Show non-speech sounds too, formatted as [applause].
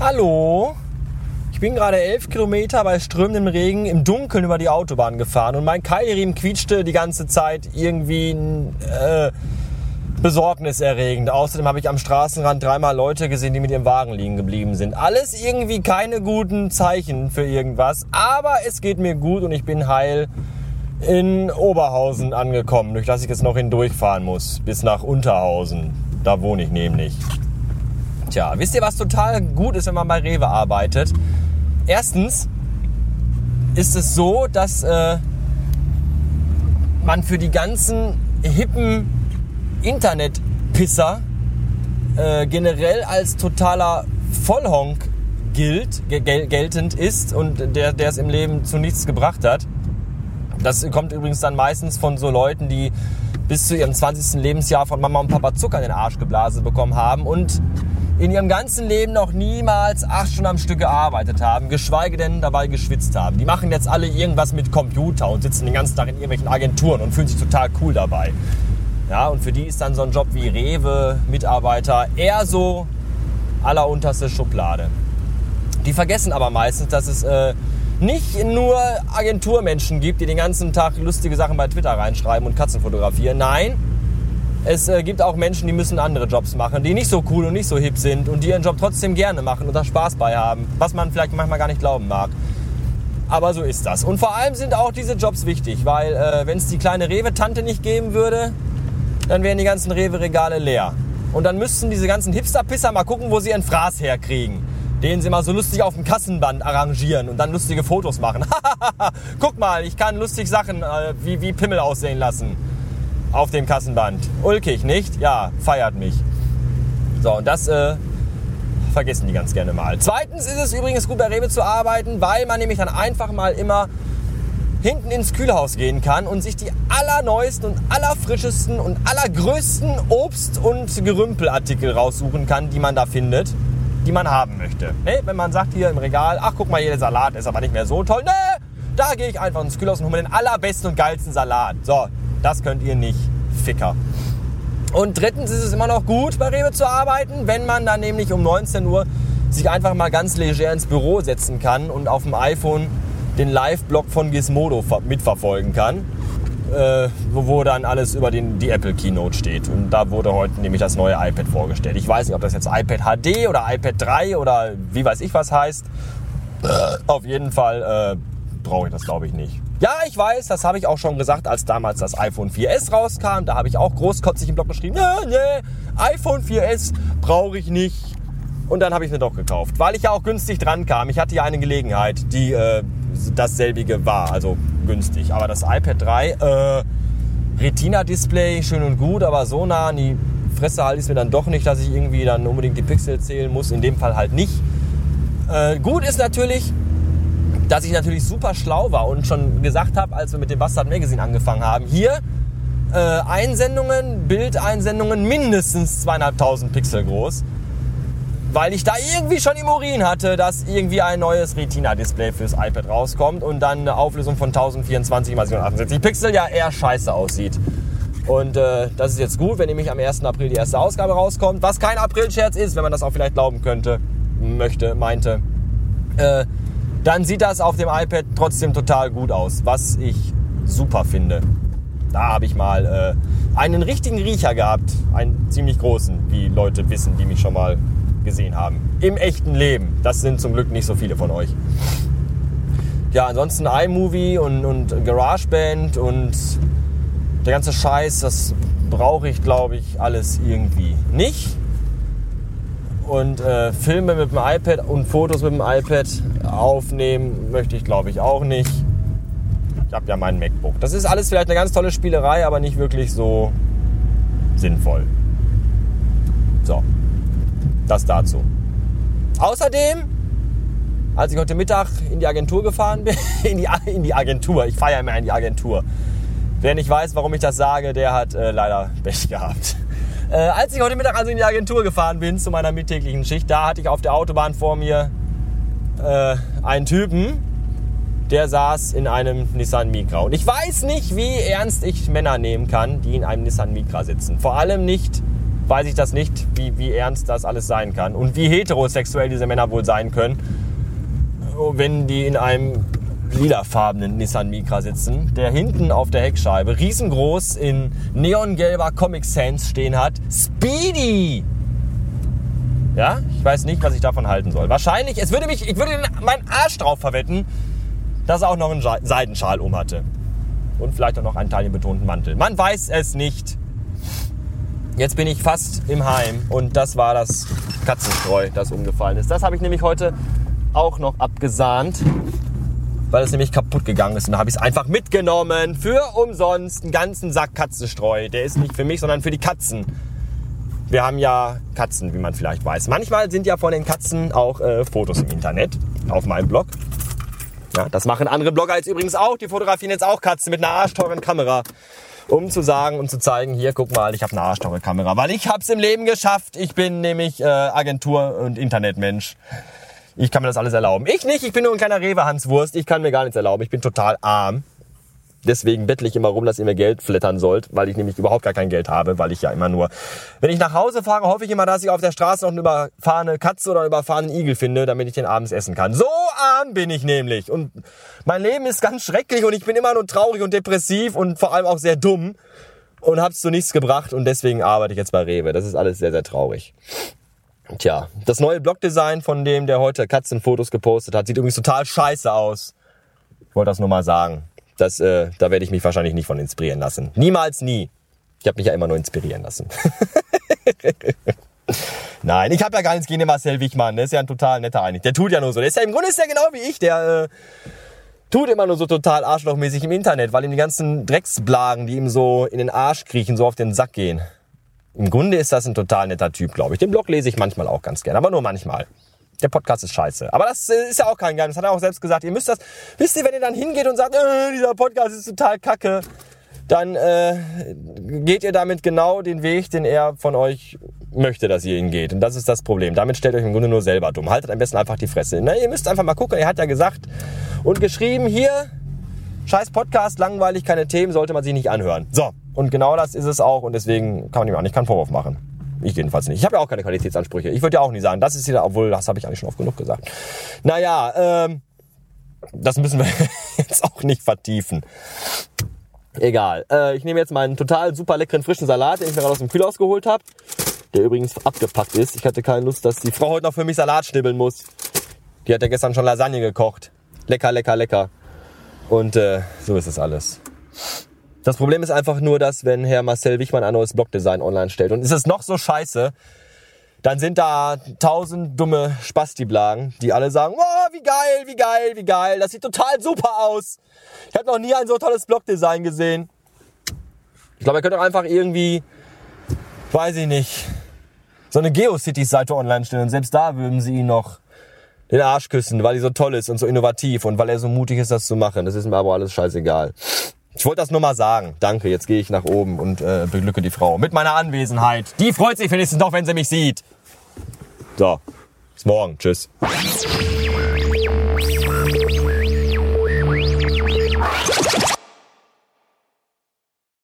Hallo, ich bin gerade elf Kilometer bei strömendem Regen im Dunkeln über die Autobahn gefahren und mein Keilriemen quietschte die ganze Zeit irgendwie äh, besorgniserregend. Außerdem habe ich am Straßenrand dreimal Leute gesehen, die mit ihrem Wagen liegen geblieben sind. Alles irgendwie keine guten Zeichen für irgendwas, aber es geht mir gut und ich bin heil in Oberhausen angekommen, durch das ich jetzt noch hindurchfahren muss, bis nach Unterhausen. Da wohne ich nämlich. Tja, wisst ihr, was total gut ist, wenn man bei Rewe arbeitet? Erstens ist es so, dass äh, man für die ganzen hippen Internetpisser äh, generell als totaler Vollhonk gilt, gel geltend ist und der, der es im Leben zu nichts gebracht hat. Das kommt übrigens dann meistens von so Leuten, die bis zu ihrem 20. Lebensjahr von Mama und Papa Zucker in den Arsch geblasen bekommen haben und in ihrem ganzen Leben noch niemals acht Stunden am Stück gearbeitet haben, geschweige denn dabei geschwitzt haben. Die machen jetzt alle irgendwas mit Computer und sitzen den ganzen Tag in irgendwelchen Agenturen und fühlen sich total cool dabei. Ja, und für die ist dann so ein Job wie Rewe-Mitarbeiter eher so allerunterste Schublade. Die vergessen aber meistens, dass es äh, nicht nur Agenturmenschen gibt, die den ganzen Tag lustige Sachen bei Twitter reinschreiben und Katzen fotografieren. Nein, es äh, gibt auch Menschen, die müssen andere Jobs machen, die nicht so cool und nicht so hip sind und die ihren Job trotzdem gerne machen und da Spaß bei haben, was man vielleicht manchmal gar nicht glauben mag. Aber so ist das. Und vor allem sind auch diese Jobs wichtig, weil äh, wenn es die kleine Rewe-Tante nicht geben würde, dann wären die ganzen Rewe-Regale leer. Und dann müssten diese ganzen Hipster-Pisser mal gucken, wo sie ihren Fraß herkriegen. Den sie mal so lustig auf dem Kassenband arrangieren und dann lustige Fotos machen. [laughs] Guck mal, ich kann lustig Sachen äh, wie, wie Pimmel aussehen lassen auf dem Kassenband. Ulkig, nicht? Ja, feiert mich. So, und das äh, vergessen die ganz gerne mal. Zweitens ist es übrigens gut bei Rewe zu arbeiten, weil man nämlich dann einfach mal immer hinten ins Kühlhaus gehen kann und sich die allerneuesten und allerfrischesten und allergrößten Obst- und Gerümpelartikel raussuchen kann, die man da findet, die man haben möchte. Ne? Wenn man sagt hier im Regal, ach guck mal, hier der Salat ist aber nicht mehr so toll. Ne, da gehe ich einfach ins Kühlhaus und hole mir den allerbesten und geilsten Salat. So, das könnt ihr nicht, Ficker. Und drittens ist es immer noch gut, bei Rewe zu arbeiten, wenn man dann nämlich um 19 Uhr sich einfach mal ganz leger ins Büro setzen kann und auf dem iPhone den Live-Blog von Gizmodo mitverfolgen kann, äh, wo, dann alles über den, die Apple Keynote steht. Und da wurde heute nämlich das neue iPad vorgestellt. Ich weiß nicht, ob das jetzt iPad HD oder iPad 3 oder wie weiß ich was heißt. Auf jeden Fall äh, brauche ich das, glaube ich, nicht. Ja, ich weiß, das habe ich auch schon gesagt, als damals das iPhone 4S rauskam. Da habe ich auch großkotzig im Blog geschrieben, nee, nee, iPhone 4S brauche ich nicht. Und dann habe ich mir doch gekauft, weil ich ja auch günstig dran kam. Ich hatte ja eine Gelegenheit, die äh, dasselbige war, also günstig. Aber das iPad 3, äh, Retina-Display, schön und gut, aber so nah an die Fresse halte ich es mir dann doch nicht, dass ich irgendwie dann unbedingt die Pixel zählen muss. In dem Fall halt nicht. Äh, gut ist natürlich, dass ich natürlich super schlau war und schon gesagt habe, als wir mit dem Bastard Magazine angefangen haben, hier äh, Einsendungen, Bildeinsendungen mindestens zweieinhalbtausend Pixel groß, weil ich da irgendwie schon im Urin hatte, dass irgendwie ein neues Retina-Display fürs iPad rauskommt und dann eine Auflösung von 1024 x 768 Pixel ja eher scheiße aussieht. Und äh, das ist jetzt gut, wenn nämlich am 1. April die erste Ausgabe rauskommt, was kein April-Scherz ist, wenn man das auch vielleicht glauben könnte, möchte, meinte. Äh, dann sieht das auf dem iPad trotzdem total gut aus, was ich super finde. Da habe ich mal äh, einen richtigen Riecher gehabt, einen ziemlich großen, wie Leute wissen, die mich schon mal gesehen haben. Im echten Leben. Das sind zum Glück nicht so viele von euch. Ja, ansonsten iMovie und, und GarageBand und der ganze Scheiß, das brauche ich, glaube ich, alles irgendwie nicht. Und äh, Filme mit dem iPad und Fotos mit dem iPad aufnehmen möchte ich, glaube ich, auch nicht. Ich habe ja mein MacBook. Das ist alles vielleicht eine ganz tolle Spielerei, aber nicht wirklich so sinnvoll. So, das dazu. Außerdem, als ich heute Mittag in die Agentur gefahren bin, [laughs] in die, in die Agentur, ich ja immer in die Agentur. Wer nicht weiß, warum ich das sage, der hat äh, leider Pech gehabt. [laughs] Äh, als ich heute Mittag also in die Agentur gefahren bin zu meiner mittäglichen Schicht, da hatte ich auf der Autobahn vor mir äh, einen Typen, der saß in einem Nissan Micra. Und ich weiß nicht, wie ernst ich Männer nehmen kann, die in einem Nissan Micra sitzen. Vor allem nicht, weiß ich das nicht, wie, wie ernst das alles sein kann. Und wie heterosexuell diese Männer wohl sein können, wenn die in einem lilafarbenen Nissan Micra sitzen, der hinten auf der Heckscheibe riesengroß in neongelber Comic Sans stehen hat. Speedy! Ja, ich weiß nicht, was ich davon halten soll. Wahrscheinlich, es würde mich, ich würde meinen Arsch drauf verwetten, dass er auch noch einen Seidenschal um hatte. Und vielleicht auch noch einen taillenbetonten Mantel. Man weiß es nicht. Jetzt bin ich fast im Heim und das war das Katzenstreu, das umgefallen ist. Das habe ich nämlich heute auch noch abgesahnt, weil es nämlich kaputt gegangen ist. Und da habe ich es einfach mitgenommen für umsonst einen ganzen Sack Katzenstreu. Der ist nicht für mich, sondern für die Katzen. Wir haben ja Katzen, wie man vielleicht weiß. Manchmal sind ja von den Katzen auch äh, Fotos im Internet auf meinem Blog. Ja, das machen andere Blogger jetzt übrigens auch. Die fotografieren jetzt auch Katzen mit einer arschteuren Kamera. Um zu sagen und zu zeigen, hier, guck mal, ich habe eine arschteure Kamera. Weil ich habe es im Leben geschafft. Ich bin nämlich äh, Agentur- und Internetmensch. Ich kann mir das alles erlauben. Ich nicht, ich bin nur ein kleiner Rewe-Hanswurst. Ich kann mir gar nichts erlauben. Ich bin total arm. Deswegen bettle ich immer rum, dass ihr mir Geld flattern sollt, weil ich nämlich überhaupt gar kein Geld habe, weil ich ja immer nur, wenn ich nach Hause fahre, hoffe ich immer, dass ich auf der Straße noch eine überfahrene Katze oder einen überfahrenen Igel finde, damit ich den abends essen kann. So arm bin ich nämlich. Und mein Leben ist ganz schrecklich und ich bin immer nur traurig und depressiv und vor allem auch sehr dumm und hab's zu nichts gebracht und deswegen arbeite ich jetzt bei Rewe. Das ist alles sehr, sehr traurig. Tja, das neue Blogdesign von dem, der heute Katzenfotos gepostet hat, sieht übrigens total scheiße aus. Ich wollte das nur mal sagen. Das, äh, da werde ich mich wahrscheinlich nicht von inspirieren lassen. Niemals nie. Ich habe mich ja immer nur inspirieren lassen. [laughs] Nein, ich habe ja gar nichts gegen den Marcel Wichmann. Der ist ja ein total netter eigentlich. Der tut ja nur so. Der ist ja im Grunde ist der genau wie ich. Der äh, tut immer nur so total arschlochmäßig im Internet, weil ihm die ganzen Drecksblagen, die ihm so in den Arsch kriechen, so auf den Sack gehen. Im Grunde ist das ein total netter Typ, glaube ich. Den Blog lese ich manchmal auch ganz gern, aber nur manchmal der Podcast ist scheiße. Aber das äh, ist ja auch kein Geheimnis. Hat er auch selbst gesagt. Ihr müsst das, wisst ihr, wenn ihr dann hingeht und sagt, äh, dieser Podcast ist total kacke, dann äh, geht ihr damit genau den Weg, den er von euch möchte, dass ihr ihn geht. Und das ist das Problem. Damit stellt euch im Grunde nur selber dumm. Haltet am besten einfach die Fresse. Na, ihr müsst einfach mal gucken. Er hat ja gesagt und geschrieben, hier, scheiß Podcast, langweilig, keine Themen, sollte man sich nicht anhören. So, und genau das ist es auch. Und deswegen kann man ihm auch nicht keinen Vorwurf machen. Ich jedenfalls nicht. Ich habe ja auch keine Qualitätsansprüche. Ich würde ja auch nie sagen, das ist hier, obwohl das habe ich eigentlich schon oft genug gesagt. Naja, ähm, das müssen wir [laughs] jetzt auch nicht vertiefen. Egal. Äh, ich nehme jetzt meinen total super leckeren frischen Salat, den ich mir gerade aus dem Kühlhaus geholt habe. Der übrigens abgepackt ist. Ich hatte keine Lust, dass die Frau heute noch für mich Salat schnibbeln muss. Die hat ja gestern schon Lasagne gekocht. Lecker, lecker, lecker. Und äh, so ist es alles. Das Problem ist einfach nur, dass wenn Herr Marcel Wichmann ein neues Blogdesign online stellt und ist es noch so scheiße, dann sind da tausend dumme Spasti-Blagen, die alle sagen, oh, wie geil, wie geil, wie geil, das sieht total super aus. Ich habe noch nie ein so tolles Blogdesign gesehen. Ich glaube, ihr könnt auch einfach irgendwie, weiß ich nicht, so eine Geocities-Seite online stellen und selbst da würden sie ihn noch den Arsch küssen, weil die so toll ist und so innovativ und weil er so mutig ist, das zu machen. Das ist mir aber alles scheißegal. Ich wollte das nur mal sagen. Danke, jetzt gehe ich nach oben und äh, beglücke die Frau mit meiner Anwesenheit. Die freut sich wenigstens noch, wenn sie mich sieht. So, bis morgen. Tschüss.